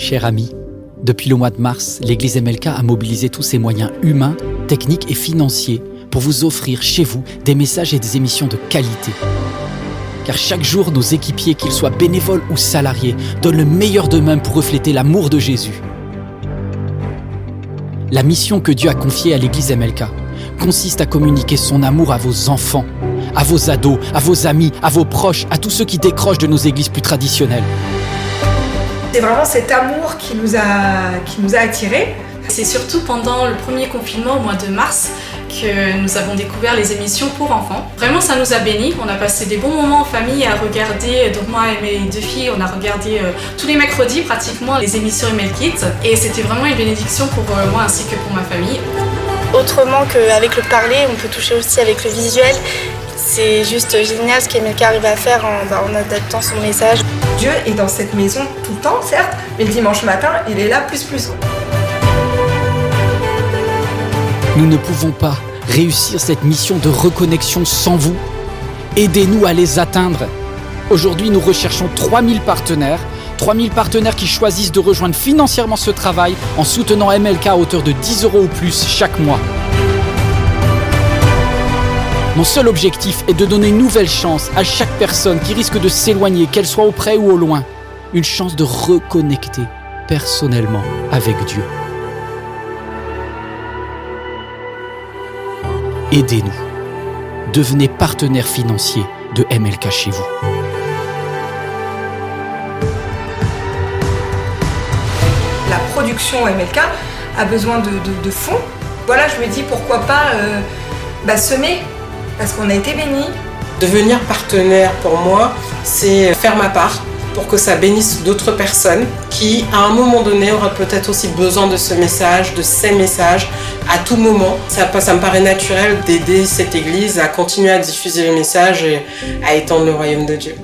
Cher ami, depuis le mois de mars, l'Église MLK a mobilisé tous ses moyens humains, techniques et financiers pour vous offrir chez vous des messages et des émissions de qualité. Car chaque jour, nos équipiers, qu'ils soient bénévoles ou salariés, donnent le meilleur d'eux-mêmes pour refléter l'amour de Jésus. La mission que Dieu a confiée à l'Église MLK consiste à communiquer son amour à vos enfants, à vos ados, à vos amis, à vos proches, à tous ceux qui décrochent de nos églises plus traditionnelles. C'est vraiment cet amour qui nous a, qui nous a attirés. C'est surtout pendant le premier confinement au mois de mars que nous avons découvert les émissions pour enfants. Vraiment, ça nous a bénis. On a passé des bons moments en famille à regarder. Donc moi et mes deux filles, on a regardé euh, tous les mercredis pratiquement les émissions Email Kids. Et c'était vraiment une bénédiction pour euh, moi ainsi que pour ma famille. Autrement qu'avec le parler, on peut toucher aussi avec le visuel. C'est juste génial ce qu'Emilka arrive à faire en, bah, en adaptant son message. Dieu est dans cette maison tout le temps, certes, mais le dimanche matin, il est là plus plus. Nous ne pouvons pas réussir cette mission de reconnexion sans vous. Aidez-nous à les atteindre. Aujourd'hui, nous recherchons 3000 partenaires. 3000 partenaires qui choisissent de rejoindre financièrement ce travail en soutenant MLK à hauteur de 10 euros ou plus chaque mois. Mon seul objectif est de donner une nouvelle chance à chaque personne qui risque de s'éloigner, qu'elle soit auprès ou au loin. Une chance de reconnecter personnellement avec Dieu. Aidez-nous. Devenez partenaire financier de MLK chez vous. La production MLK a besoin de, fonds. Voilà, je me dis pourquoi pas euh, bah, semer, parce qu'on a été bénis. Devenir partenaire pour moi, c'est faire ma part pour que ça bénisse d'autres personnes qui, à un moment donné, auraient peut-être aussi besoin de ce message, de ces messages, à tout moment. Ça, ça me paraît naturel d'aider cette Église à continuer à diffuser le message et à étendre le royaume de Dieu.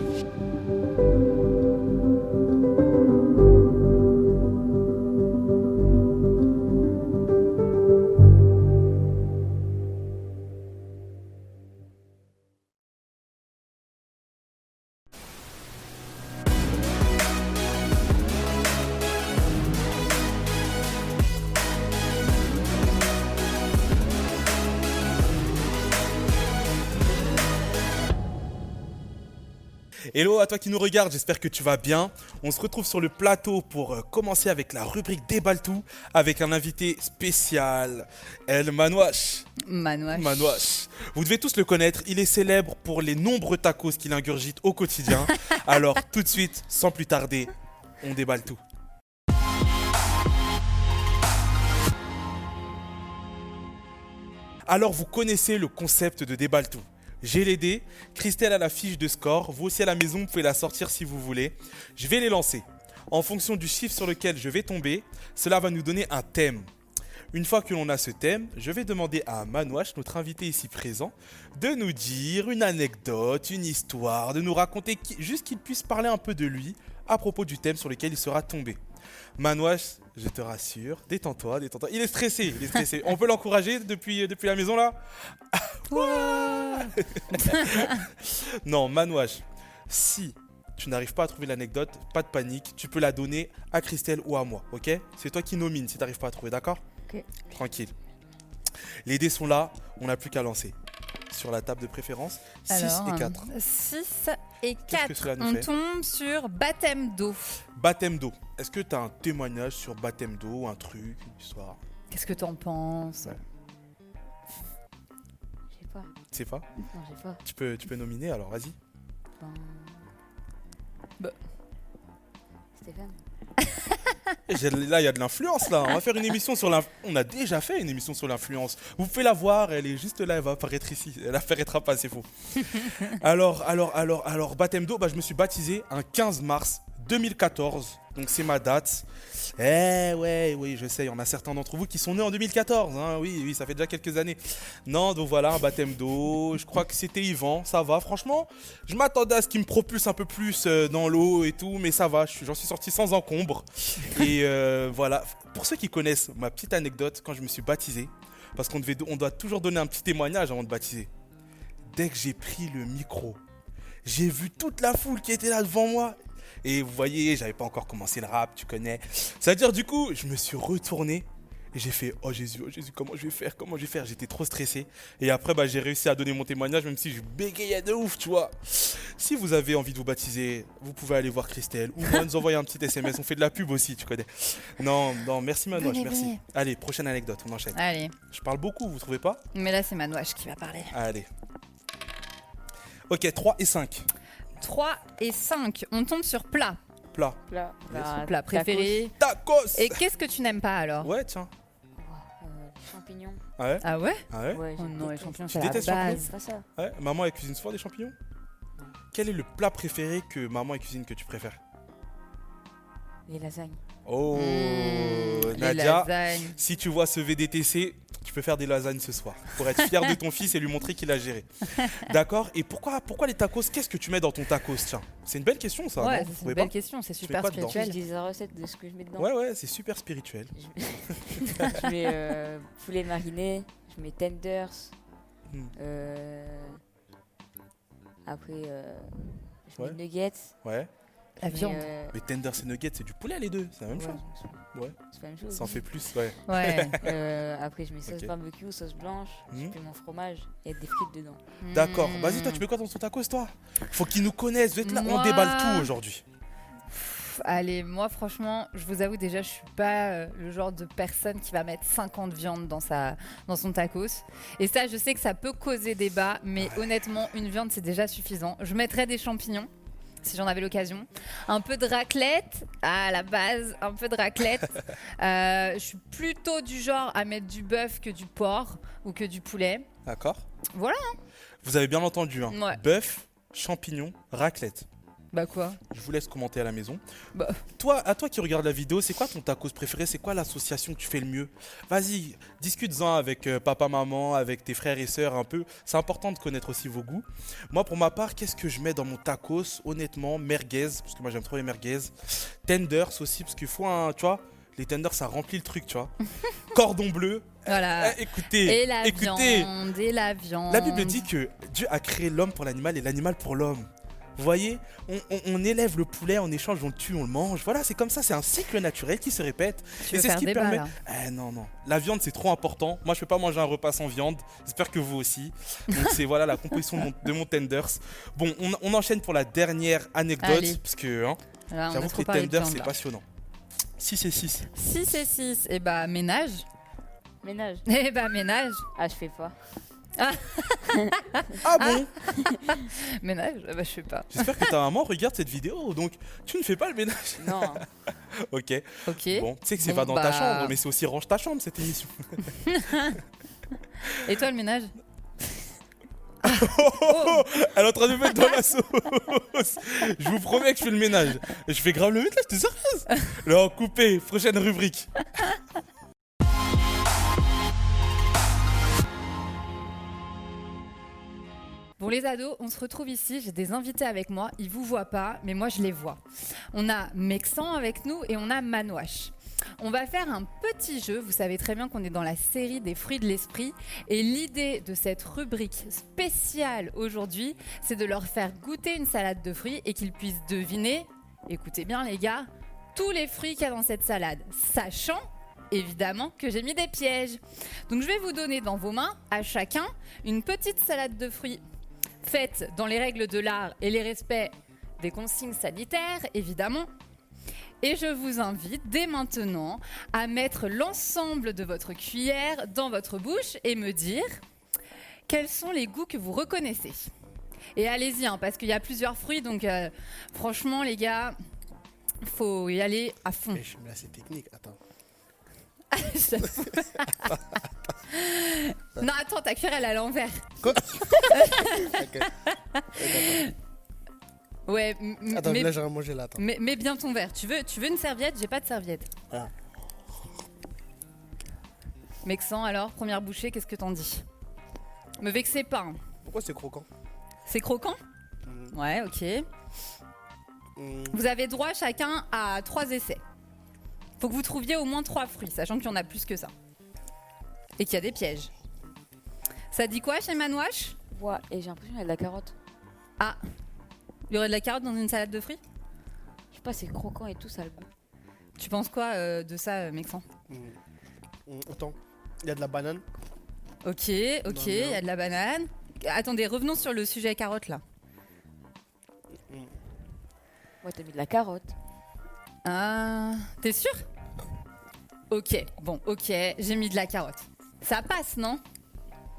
Hello à toi qui nous regarde, j'espère que tu vas bien. On se retrouve sur le plateau pour euh, commencer avec la rubrique Déballe tout avec un invité spécial, El Manouache. Manouache. Manouache. Vous devez tous le connaître, il est célèbre pour les nombreux tacos qu'il ingurgite au quotidien. Alors tout de suite, sans plus tarder, on déballe tout. Alors vous connaissez le concept de déballe tout. J'ai les dés, Christelle a la fiche de score, vous aussi à la maison vous pouvez la sortir si vous voulez. Je vais les lancer. En fonction du chiffre sur lequel je vais tomber, cela va nous donner un thème. Une fois que l'on a ce thème, je vais demander à Manouache, notre invité ici présent, de nous dire une anecdote, une histoire, de nous raconter juste qu'il puisse parler un peu de lui à propos du thème sur lequel il sera tombé. Manouache, je te rassure, détends-toi, détends-toi. Il est stressé, il est stressé. On peut l'encourager depuis, depuis la maison là Non, Manouache, si tu n'arrives pas à trouver l'anecdote, pas de panique, tu peux la donner à Christelle ou à moi, ok? C'est toi qui nomine si tu n'arrives pas à trouver, d'accord? Ok. Tranquille. Les dés sont là, on n'a plus qu'à lancer. Sur la table de préférence, 6 Alors, et 4. 6 et Qu'est-ce que 4. cela nous On tombe sur baptême d'eau. Baptême d'eau. Est-ce que tu as un témoignage sur baptême d'eau, un truc, une histoire? Qu'est-ce que t'en penses? Ouais. Je sais pas. Tu sais pas? Non, je sais pas. tu peux, tu peux nominer alors, vas-y. Ben, Stéphane. Là, il y a de l'influence, là. On va faire une émission sur l'influence. On a déjà fait une émission sur l'influence. Vous pouvez la voir, elle est juste là, elle va apparaître ici. Elle apparaîtra pas, c'est faux. alors, alors, alors, alors, baptême d'eau, bah, je me suis baptisé un 15 mars 2014. Donc, c'est ma date. Eh ouais, oui, je sais, il y en a certains d'entre vous qui sont nés en 2014. hein. Oui, oui, ça fait déjà quelques années. Non, donc voilà, un baptême d'eau. Je crois que c'était Yvan, ça va. Franchement, je m'attendais à ce qu'il me propulse un peu plus euh, dans l'eau et tout, mais ça va. J'en suis sorti sans encombre. Et euh, voilà. Pour ceux qui connaissent ma petite anecdote, quand je me suis baptisé, parce qu'on on doit toujours donner un petit témoignage avant de baptiser. Dès que j'ai pris le micro, j'ai vu toute la foule qui était là devant moi. Et vous voyez, j'avais pas encore commencé le rap, tu connais. C'est-à-dire, du coup, je me suis retourné et j'ai fait Oh Jésus, oh Jésus, comment je vais faire Comment je vais faire? J'étais trop stressé. Et après, bah, j'ai réussi à donner mon témoignage, même si je bégayais de ouf, tu vois. Si vous avez envie de vous baptiser, vous pouvez aller voir Christelle ou nous envoyer un petit SMS. On fait de la pub aussi, tu connais. Non, non, merci Manouche, Venez, merci. venez. Allez, prochaine anecdote, on enchaîne. Allez, Je parle beaucoup, vous trouvez pas? Mais là c'est Manouche qui va parler. Allez. Ok, 3 et 5. 3 et 5, on tombe sur plat. Plat. Plat, bah, Plat préféré. Tacos Et qu'est-ce que tu n'aimes pas alors? Ouais, tiens. euh, champignons. Ah ouais? Ah ouais? Ah ouais? Ouais, Oh non, les champignons Tu c'est la détestes les champignons? Base. C'est pas ça. Ouais, maman elle cuisine souvent des champignons? Quel est le plat préféré que maman elle cuisine que tu préfères? Les lasagnes. Oh, Mmh, les Nadia, lasagnes. si tu vois ce VDTC, tu peux faire des lasagnes ce soir pour être fier de ton fils et lui montrer qu'il a géré. D'accord? Et pourquoi, pourquoi les tacos? Qu'est-ce que tu mets dans ton tacos? Tiens, c'est une belle question ça. Ouais, c'est une pas belle question, c'est super. Je spirituel. dis la recette de ce que je mets dedans. Ouais, ouais, c'est super spirituel. Je, je mets euh, poulet mariné, je mets tenders. Hmm. euh, après, euh, je Ouais. mets nuggets. Ouais. La je viande. euh, Mais tenders et nuggets, c'est du poulet les deux, c'est la même ouais, chose. c'est- Ouais. C'est la même chose. Ça en fait plus, ouais. Ouais. Euh, après, je mets sauce Ok. barbecue, sauce blanche, je Mhm. mets mon fromage et des frites dedans. D'accord. Mmh. Vas-y, toi, tu mets quoi dans ton tacos, toi? Faut qu'ils nous connaissent. Vous êtes là, on déballe tout aujourd'hui. Allez, moi franchement, je vous avoue déjà, je suis pas euh, le genre de personne qui va mettre 50 viandes dans, sa, dans son tacos. Et ça, je sais que ça peut causer débat, mais honnêtement, une viande, c'est déjà suffisant. Je mettrais des champignons. Si j'en avais l'occasion. Un peu de raclette, à la base, un peu de raclette. Euh, je suis plutôt du genre à mettre du bœuf que du porc ou que du poulet. D'accord Voilà. Vous avez bien entendu, hein. Ouais. Bœuf, champignons, raclette. Bah quoi Je vous laisse commenter à la maison. Bah. Toi, à toi qui regarde la vidéo, c'est quoi ton tacos préféré? C'est quoi l'association que tu fais le mieux? Vas-y, discute-en avec euh, papa, maman, avec tes frères et sœurs un peu. C'est important de connaître aussi vos goûts. Moi, pour ma part, qu'est-ce que je mets dans mon tacos? Honnêtement, merguez, parce que moi j'aime trop les merguez. Tenders aussi, parce qu'il faut un, tu vois, les tenders ça remplit le truc, tu vois. Cordon bleu. Voilà. Eh, écoutez, Et la écoutez. viande, et la viande. La Bible dit que Dieu a créé l'homme pour l'animal et l'animal pour l'homme. Vous voyez, on, on- on élève le poulet, en échange on le tue, on le mange. Voilà, c'est comme ça, c'est un cycle naturel qui se répète. Tu et c'est ce qui débat, permet. là Eh non, non. La viande, c'est trop important. Moi, je peux pas manger un repas sans viande. J'espère que vous aussi. Donc, c'est voilà la composition de mon, de mon tenders. Bon, on, on enchaîne pour la dernière anecdote. Allez. Parce que hein, on j'avoue que les tenders, c'est passionnant. 6 et 6. 6 et 6, et bah ménage. Ménage. Et bah ménage. Ah, je fais pas. Ah bon? Ménage? Eh Bah je sais pas. J'espère que ta maman regarde cette vidéo. Donc, tu ne fais pas le ménage. Non. Ok. Ok. Bon, tu sais que c'est Bon, pas dans ta bah- chambre, mais c'est aussi range ta chambre cette émission. Et toi le ménage? Oh, Elle est en train de me mettre dans la sauce. Je vous promets que je fais le ménage. Je fais grave le ménage, t'es sérieuse Non, coupé, prochaine rubrique. Bon les ados, on se retrouve ici, j'ai des invités avec moi, ils vous voient pas, mais moi je les vois. On a Mexan avec nous et on a Manouache. On va faire un petit jeu, vous savez très bien qu'on est dans la série des fruits de l'esprit et l'idée de cette rubrique spéciale aujourd'hui, c'est de leur faire goûter une salade de fruits et qu'ils puissent deviner, écoutez bien les gars, tous les fruits qu'il y a dans cette salade, sachant évidemment que j'ai mis des pièges. Donc je vais vous donner dans vos mains à chacun une petite salade de fruits faite dans les règles de l'art et les respects des consignes sanitaires, évidemment. Et je vous invite dès maintenant à mettre l'ensemble de votre cuillère dans votre bouche et me dire quels sont les goûts que vous reconnaissez. Et allez-y, hein, parce qu'il y a plusieurs fruits, donc euh, franchement les gars, faut y aller à fond. Me c'est technique, attends. Non, attends, ta cuillère elle est à l'envers. D'accord. Ouais, Attends, mais, là j'aurais mangé là, attends. mais- mets bien ton verre. Tu veux, tu veux une serviette? J'ai pas de serviette. Ah. Mexan, alors, première bouchée, qu'est-ce que t'en dis? Me vexez pas. hein. Pourquoi c'est croquant? C'est croquant? Mm, Ouais, ok. mm, Vous avez droit chacun à trois essais. Faut que vous trouviez au moins trois fruits, sachant qu'il y en a plus que ça. Et qu'il y a des pièges. Ça dit quoi chez Manouache? Ouais, et j'ai l'impression qu'il y a de la carotte. Ah Il y aurait de la carotte dans une salade de fruits? Je pas, c'est croquant et tout, ça a le goût. Tu penses quoi euh, de ça, euh, Mexan? Mm. Mm, Attends, il y a de la banane. Ok, ok, il y a de la banane. Attendez, revenons sur le sujet carotte là. Ouais, t'as mis de la carotte. Ah, t'es sûr? Ok, bon, ok, j'ai mis de la carotte. Ça passe, non?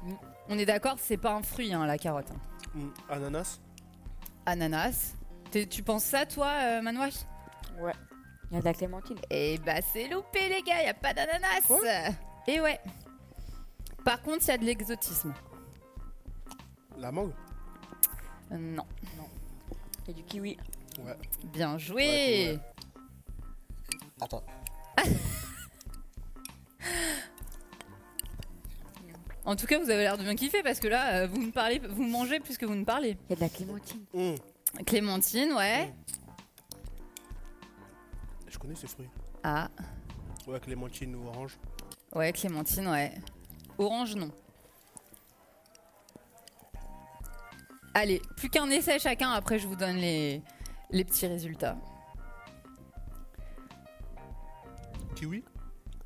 Mm. On est d'accord, c'est pas un fruit, hein, la carotte. Mm, Ananas? Ananas. T'es- Tu penses ça, toi, euh, Manouach Ouais. Il y a de la clémentine. Eh bah, c'est loupé, les gars, y a pas d'ananas Et ouais. Par contre, il y a de l'exotisme. La mangue? Euh, non. Il y a du kiwi. Ouais. Bien joué Ouais, ouais. Attends. En tout cas, vous avez l'air de bien kiffer parce que là, euh, vous me parlez, vous mangez plus que vous ne parlez. Il y a de la clémentine. Mm. Clémentine, ouais. Je connais ces fruits. Ah, Ouais, clémentine ou orange. ouais, clémentine, ouais. Orange, non. Allez, plus qu'un essai chacun, après je vous donne les, les petits résultats. Kiwi.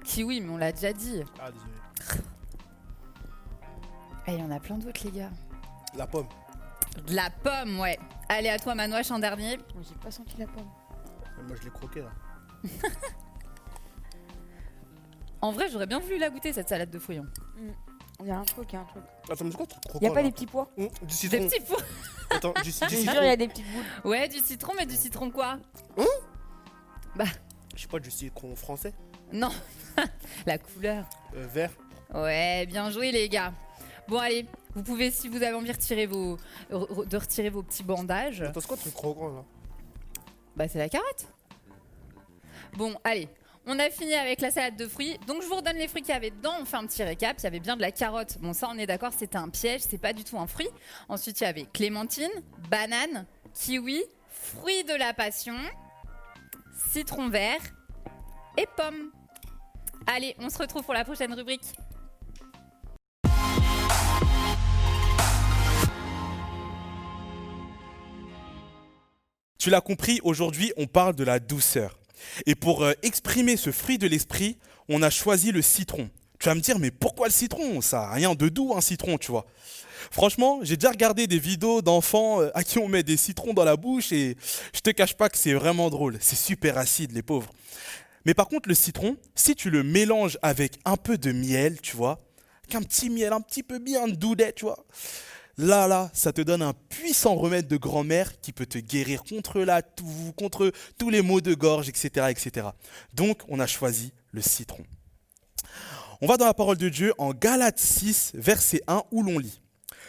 Kiwi, mais on l'a déjà dit. Ah, désolé. Ah, il y en a plein d'autres, les gars. La pomme. De la pomme, ouais. Allez, à toi, Manouach, en dernier. Moi, j'ai pas senti la pomme. Moi, je l'ai croqué là. En vrai, j'aurais bien voulu la goûter, cette salade de fruits. hein. Il y a un truc, il y a un truc. Attends, mais c'est quoi ce croquant Il y a pas là des petits pois Mm, Du Des citron. petits pois. Attends, du, du Je te citron. jure, il y a des petites boules. Ouais, du citron, mais du citron quoi? Je français. Non, la couleur. Euh, vert. Ouais, bien joué les gars. Bon allez, vous pouvez si vous avez envie retirer vos, de retirer vos petits bandages. Attends, c'est quoi ce truc croquant là Bah c'est la carotte. Bon allez, on a fini avec la salade de fruits. Donc je vous redonne les fruits qu'il y avait dedans. On fait un petit récap. Il y avait bien de la carotte. Bon ça on est d'accord, c'était un piège. C'est pas du tout un fruit. Ensuite il y avait clémentine, banane, kiwi, fruits de la passion, citron vert et pomme. Allez, on se retrouve pour la prochaine rubrique. Tu l'as compris, aujourd'hui, on parle de la douceur. Et pour euh, exprimer ce fruit de l'esprit, on a choisi le citron. Tu vas me dire, mais pourquoi le citron? Ça a rien de doux, un citron, tu vois. Franchement, j'ai déjà regardé des vidéos d'enfants euh, à qui on met des citrons dans la bouche et je te cache pas que c'est vraiment drôle. C'est super acide, les pauvres. Mais par contre, le citron, si tu le mélanges avec un peu de miel, tu vois, avec un petit miel, un petit peu bien doudet, tu vois, Là, là, ça te donne un puissant remède de grand-mère qui peut te guérir contre la toux, contre tous les maux de gorge, etc., etc. Donc, on a choisi le citron. On va dans la parole de Dieu en Galates 6, verset 1, où l'on lit.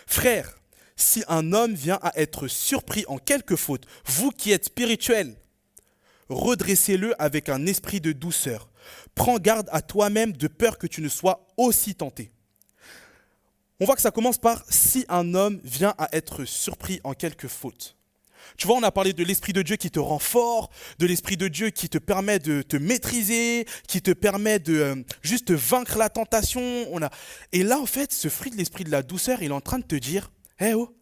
Frères, si un homme vient à être surpris en quelque faute, vous qui êtes spirituels, redressez-le avec un esprit de douceur. Prends garde à toi-même de peur que tu ne sois aussi tenté. On voit que ça commence par si un homme vient à être surpris en quelque faute. Tu vois, on a parlé de l'Esprit de Dieu qui te rend fort, de l'Esprit de Dieu qui te permet de te maîtriser, qui te permet de euh, juste vaincre la tentation. On a... Et là, en fait, ce fruit de l'Esprit de la douceur, il est en train de te dire, hé oh,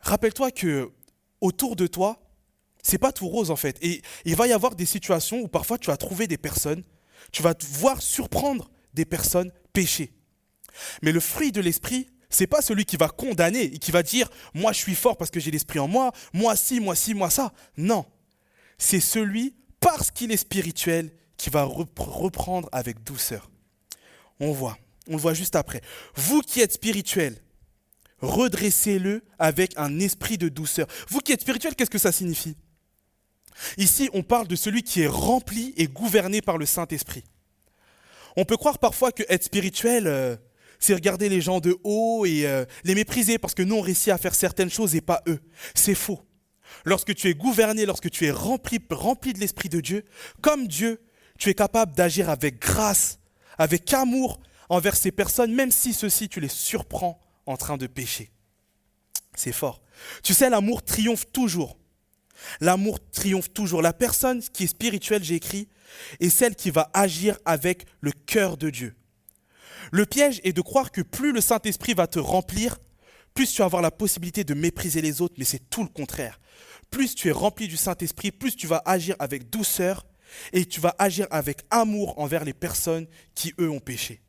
rappelle-toi que autour de toi, c'est pas tout rose en fait. Et il va y avoir des situations où parfois tu vas trouver des personnes, tu vas voir surprendre des personnes pécher. Mais le fruit de l'esprit, c'est pas celui qui va condamner et qui va dire moi je suis fort parce que j'ai l'esprit en moi, moi ci, moi ci, moi ça. Non. C'est celui parce qu'il est spirituel qui va repr- reprendre avec douceur. On voit, on le voit juste après. Vous qui êtes spirituel, redressez-le avec un esprit de douceur. Vous qui êtes spirituel, qu'est-ce que ça signifie? Ici, on parle de celui qui est rempli et gouverné par le Saint-Esprit. On peut croire parfois que être spirituel, euh, c'est regarder les gens de haut et euh, les mépriser parce que nous, on réussit à faire certaines choses et pas eux. C'est faux. Lorsque tu es gouverné, lorsque tu es rempli, rempli de l'Esprit de Dieu, comme Dieu, tu es capable d'agir avec grâce, avec amour envers ces personnes, même si ceux-ci, tu les surprends en train de pécher. C'est fort. Tu sais, l'amour triomphe toujours. L'amour triomphe toujours. La personne qui est spirituelle, j'ai écrit, est celle qui va agir avec le cœur de Dieu. Le piège est de croire que plus le Saint-Esprit va te remplir, plus tu vas avoir la possibilité de mépriser les autres, mais c'est tout le contraire. plus tu es rempli du Saint-Esprit, plus tu vas agir avec douceur et tu vas agir avec amour envers les personnes qui, eux, ont péché.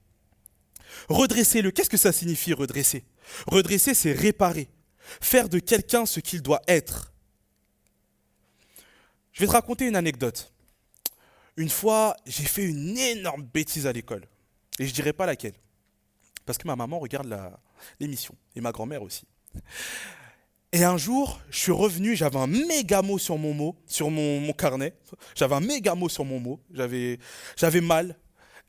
Redresser-le, qu'est-ce que ça signifie redresser? Redresser, c'est réparer, faire de quelqu'un ce qu'il doit être. Je vais te raconter une anecdote. Une fois, j'ai fait une énorme bêtise à l'école. Et je ne dirai pas laquelle. Parce que ma maman regarde l'émission. Et ma grand-mère aussi. Et un jour, je suis revenu, j'avais un méga mot sur mon mot, sur mon, mon carnet. J'avais un méga mot sur mon mot. J'avais, mal.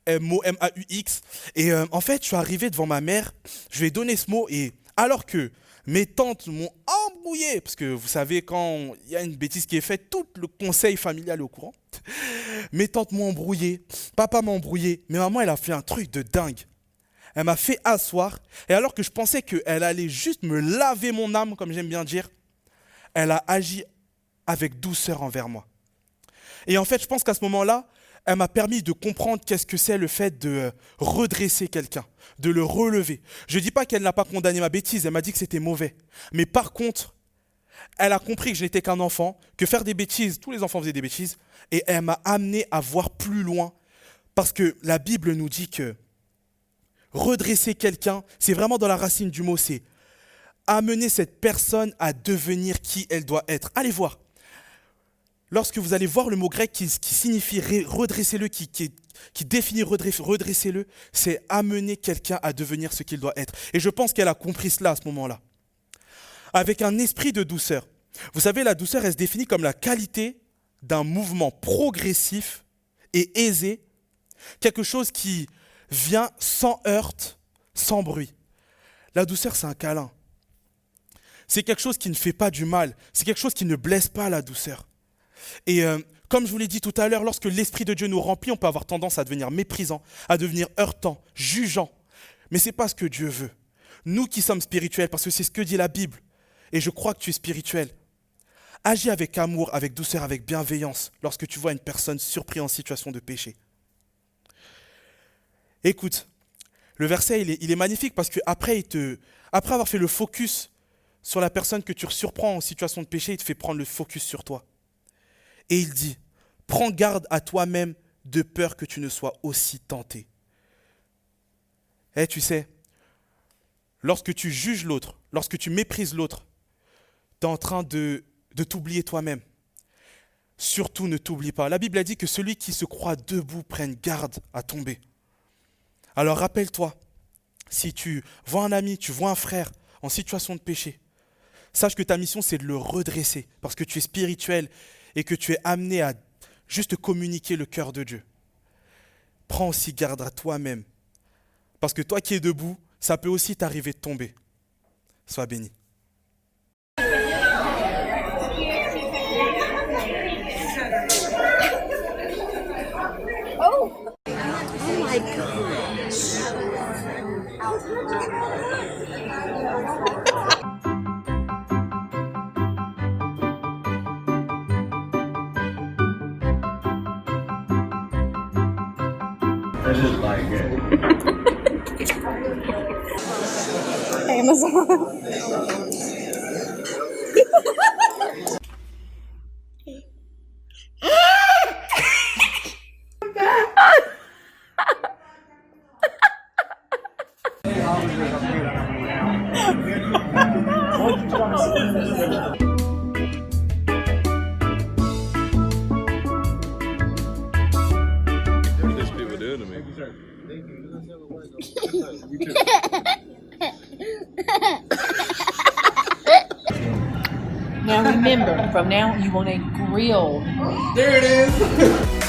M-O, M-A-U-X. Et euh, en fait, je suis arrivé devant ma mère, je lui ai donné ce mot, et alors que mes tantes m'ont embrouillé, parce que vous savez, quand il y a une bêtise qui est faite, tout le conseil familial est au courant. Mes tantes m'ont embrouillé, papa m'a embrouillé, mais maman, elle a fait un truc de dingue. Elle m'a fait asseoir, et alors que je pensais qu'elle allait juste me laver mon âme, comme j'aime bien dire, elle a agi avec douceur envers moi. Et en fait, je pense qu'à ce moment-là, elle m'a permis de comprendre qu'est-ce que c'est le fait de euh, redresser quelqu'un, de le relever. Je ne dis pas qu'elle n'a pas condamné ma bêtise, elle m'a dit que c'était mauvais. Mais par contre, elle a compris que je n'étais qu'un enfant, que faire des bêtises, tous les enfants faisaient des bêtises, et elle m'a amené à voir plus loin. Parce que la Bible nous dit que redresser quelqu'un, c'est vraiment dans la racine du mot, c'est amener cette personne à devenir qui elle doit être. Allez voir. Lorsque vous allez voir le mot grec qui, signifie redressez-le, qui, qui, définit redress- redressez-le, c'est amener quelqu'un à devenir ce qu'il doit être. Et je pense qu'elle a compris cela à ce moment-là. Avec un esprit de douceur. Vous savez, la douceur, elle se définit comme la qualité d'un mouvement progressif et aisé, quelque chose qui vient sans heurte, sans bruit. La douceur, c'est un câlin. C'est quelque chose qui ne fait pas du mal. C'est quelque chose qui ne blesse pas la douceur. Et euh, comme je vous l'ai dit tout à l'heure, lorsque l'Esprit de Dieu nous remplit, on peut avoir tendance à devenir méprisant, à devenir heurtant, jugeant. Mais ce n'est pas ce que Dieu veut. Nous qui sommes spirituels, parce que c'est ce que dit la Bible, et je crois que tu es spirituel, agis avec amour, avec douceur, avec bienveillance lorsque tu vois une personne surprise en situation de péché. Écoute, le verset, il est, magnifique parce qu'après, après avoir fait le focus sur la personne que tu surprends en situation de péché, il te fait prendre le focus sur toi. Et il dit, prends garde à toi-même de peur que tu ne sois aussi tenté. Eh, tu sais, lorsque tu juges l'autre, lorsque tu méprises l'autre, tu es en train de, de t'oublier toi-même. Surtout ne t'oublie pas. La Bible a dit que celui qui se croit debout prenne garde à tomber. Alors rappelle-toi, si tu vois un ami, tu vois un frère en situation de péché, sache que ta mission c'est de le redresser parce que tu es spirituel et que tu es amené à juste communiquer le cœur de Dieu. Prends aussi garde à toi-même parce que toi qui es debout, ça peut aussi t'arriver de tomber. Sois béni. I just like it. This remember, from now you want a grilled. There it is.